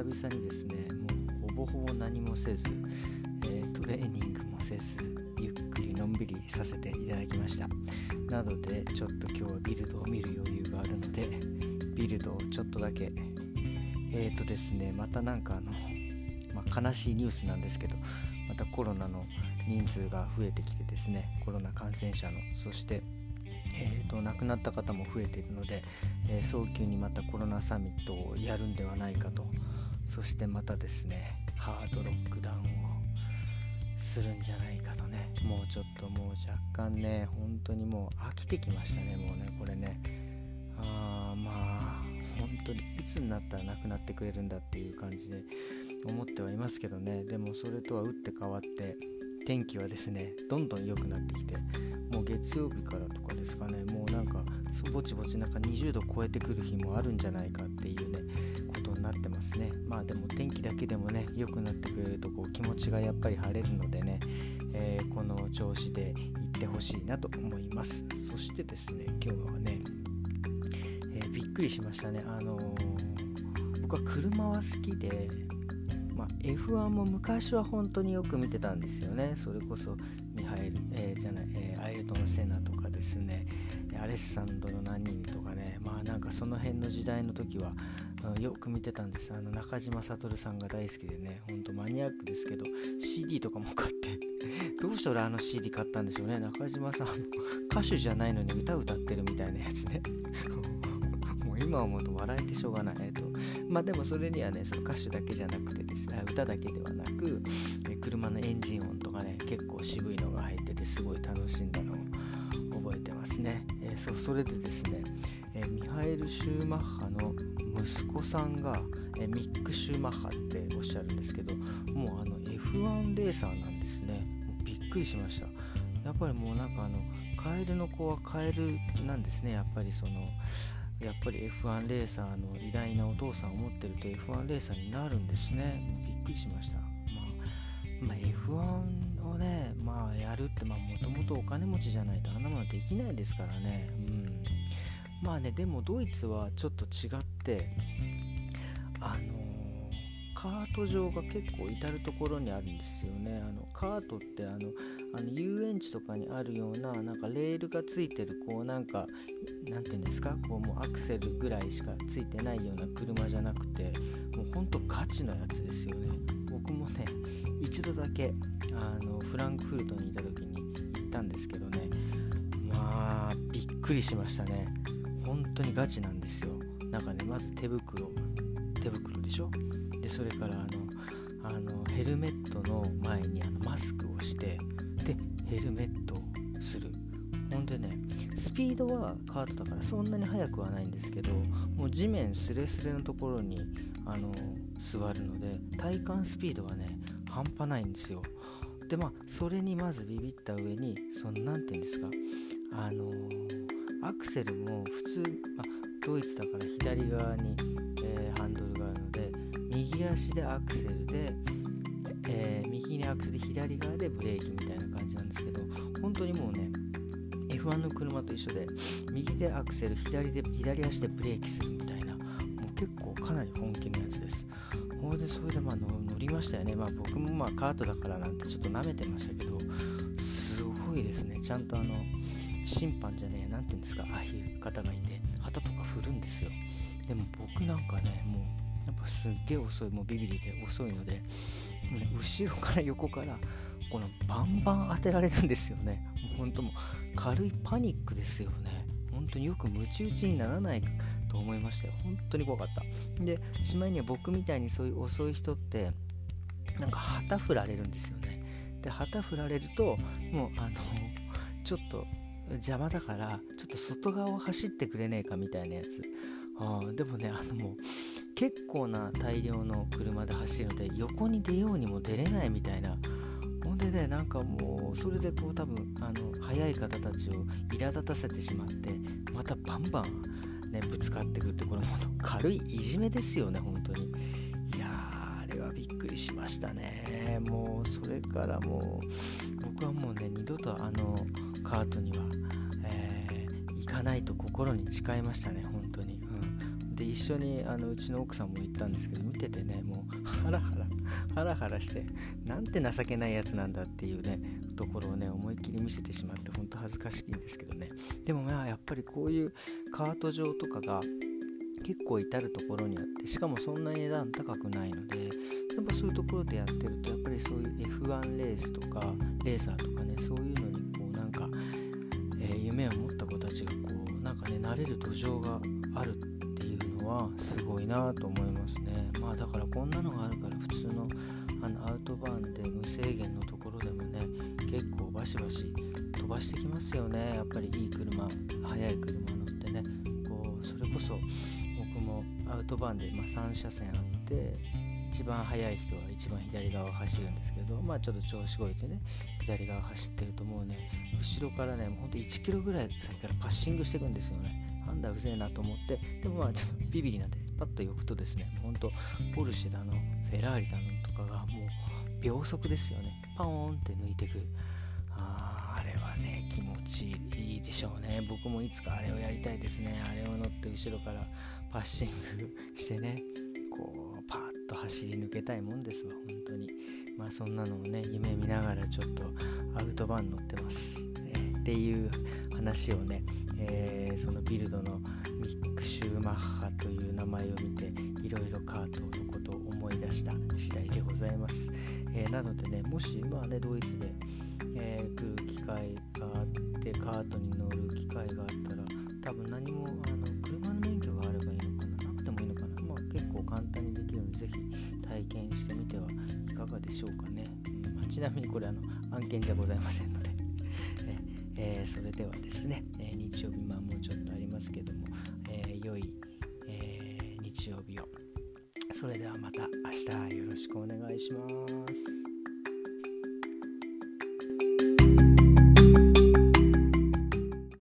久々にですねもうほぼほぼ何もせず、えー、トレーニングもせずゆっくりのんびりさせていただきました。なのでちょっと今日はビルドを見る余裕があるのでビルドをちょっとだけえっ、ー、とですねまたなんかあの、まあ、悲しいニュースなんですけどまたコロナの人数が増えてきてですねコロナ感染者のそしてえーと、亡くなった方も増えているので、えー、早急にまたコロナサミットをやるんではないかとそしてまたですねハードロックダウンをするんじゃないかとねもうちょっともう若干ね本当にもう飽きてきましたねもうねこれね。あーまあ本当にいつになったらなくなってくれるんだっていう感じで思ってはいますけどね。でもそれとは打って変わって天気はですねどんどん良くなってきてもう月曜日からとかですかねもうなんかぼちぼちなんか20度超えてくる日もあるんじゃないかっていうねなってますね。まあでも天気だけでもね良くなってくれるとこう気持ちがやっぱり晴れるのでね、えー、この調子で行ってほしいなと思います。そしてですね今日はね、えー、びっくりしましたね。あのー、僕は車は好きで、F1 も昔は本当によく見てたんですよね。それこそミハエル、えー、じゃない、えー、アイルトン・セナとかですね、アレッサンドロ・ナニーとかね、まあなんかその辺の時代の時は、うん、よく見てたんです。あの中島悟さんが大好きでね、ほんとマニアックですけど、CD とかも買って どうして俺あの CD 買ったんでしょうね。中島さん、歌手じゃないのに歌歌ってるみたいなやつね。今思うと笑えてしょうがない。えっと、まあでもそれにはね、その歌手だけじゃなくてですね、歌だけではなく、車のエンジン音とかね、結構渋いのが入ってて、すごい楽しんだのを覚えてますね。えー、そそれでですね、えー、ミハエル・シューマッハの息子さんが、えー、ミック・シューマッハっておっしゃるんですけど、もうあの F1 レーサーなんですね。もうびっくりしました。やっぱりもうなんかあの、カエルの子はカエルなんですね、やっぱりその、やっぱり F1 レーサーの偉大なお父さんを持ってると F1 レーサーになるんですね。びっくりしました。まあ、まあ、F1 をね、まあ、やるって、まあ、もともとお金持ちじゃないとあんなものできないですからね。うん。まあね、でもドイツはちょっと違って、あのカート場が結構至る所にあるんですよね。あのカートってあのあの遊園地とかにあるようななんかレールがついてるこうなんかなんていうんですか？こうもうアクセルぐらいしかついてないような車じゃなくてもうほんとガチのやつですよね。僕もね一度だけあのフランクフルトにいた時に行ったんですけどねまあびっくりしましたね。本当にガチなんですよ。なんかねまず手袋手袋でしょ？それからあのあのヘルメットの前にあのマスクをしてでヘルメットをする。ほんでねスピードはカートだからそんなに速くはないんですけどもう地面すれすれのところにあの座るので体感スピードはね半端ないんですよ。でまあそれにまずビビった上にその何て言うんですかあのアクセルも普通、まあ、ドイツだから左側に右足でアクセルで、えー、右にアクセルで左側でブレーキみたいな感じなんですけど本当にもうね F1 の車と一緒で右でアクセル左で左足でブレーキするみたいなもう結構かなり本気のやつです。ほいでそれでまあ乗りましたよね。まあ僕もまあカートだからなんてちょっと舐めてましたけどすごいですね。ちゃんとあの審判じゃねえ何て言うんですかああいう方がいて旗とか振るんですよ。でも僕なんかねもうやっぱすっげえ遅いもうビビリで遅いので、ね、後ろから横からこのバンバン当てられるんですよね。もう本当もう軽いパニックですよね。本当によくムチ打ちにならないと思いましたよ。本当に怖かった。でしまいには僕みたいにそういう遅い人ってなんか旗振られるんですよね。で旗振られるともうあのちょっと邪魔だからちょっと外側を走ってくれねえかみたいなやつ。あでもねあのもう結構な大量の車で走るので横に出ようにも出れないみたいな。ほんでねなんかもうそれでこう多分あの速い方たちを苛立たせてしまってまたバンバンねぶつかってくるってこれも軽いいじめですよね本当に。いやーあれはびっくりしましたね。もうそれからもう僕はもうね二度とあのカートには、えー、行かないと心に誓いましたね本当に、一緒にあのうちの奥さんも行ったんですけど見ててねもうハラハラ ハラハラしてなんて情けないやつなんだっていうねところをね思いっきり見せてしまって本当恥ずかしいんですけどね。でもまあやっぱりこういうカート場とかが結構至る所にあってしかもそんなに値段高くないのでやっぱそういうところでやってるとやっぱりそういう F1 レースとかレーサーとかねそういうのにこうなんか、えー、夢を持った子たちがこうなんかね慣れる土壌があるってはすごいなと思いますね。まあだからこんなのがあるから普通のあのアウトバーンで無制限のところでもね結構バシバシ飛ばしてきますよね。やっぱりいい車速い車乗ってね。こうそれこそ僕もアウトバーンで、まあ、3車線あって一番速い人は一番左側を走るんですけどまあちょっと調子こいてね左側走ってるともうね。後ろからねもうほんと1キロぐらい先からパッシングしていくんですよね。なんだうぜえなと思ってでもまあちょっとビビリなんでパッと寄くとですねほんとポルシェだのフェラーリだのとかがもう秒速ですよね。パーンって抜いてく。あああれはね気持ちいいでしょうね。僕もいつかあれをやりたいですね。あれを乗って後ろからパッシングしてねこうパッと走り抜けたいもんですわ。本当に。まあそんなのをね夢見ながらちょっとアウトバーン乗ってます、え、っていう話をね、えー、そのビルドのミック・シューマッハという名前を見ていろいろカートのことを思い出した次第でございます、えー、なのでねもしまあねドイツで、えー、来る機会があってカートに乗る機会があったら多分何もあの車の免許があればいいのかななくてもいいのかな。まあ結構簡単にできるのでぜひ体験してみてはいかがでしょうかね、まあ、ちなみにこれあの案件じゃございませんので。えー、それではですね、え、日曜日まあもうちょっとありますけども、え、良い、え日曜日を。それではまた明日よろしくお願いします。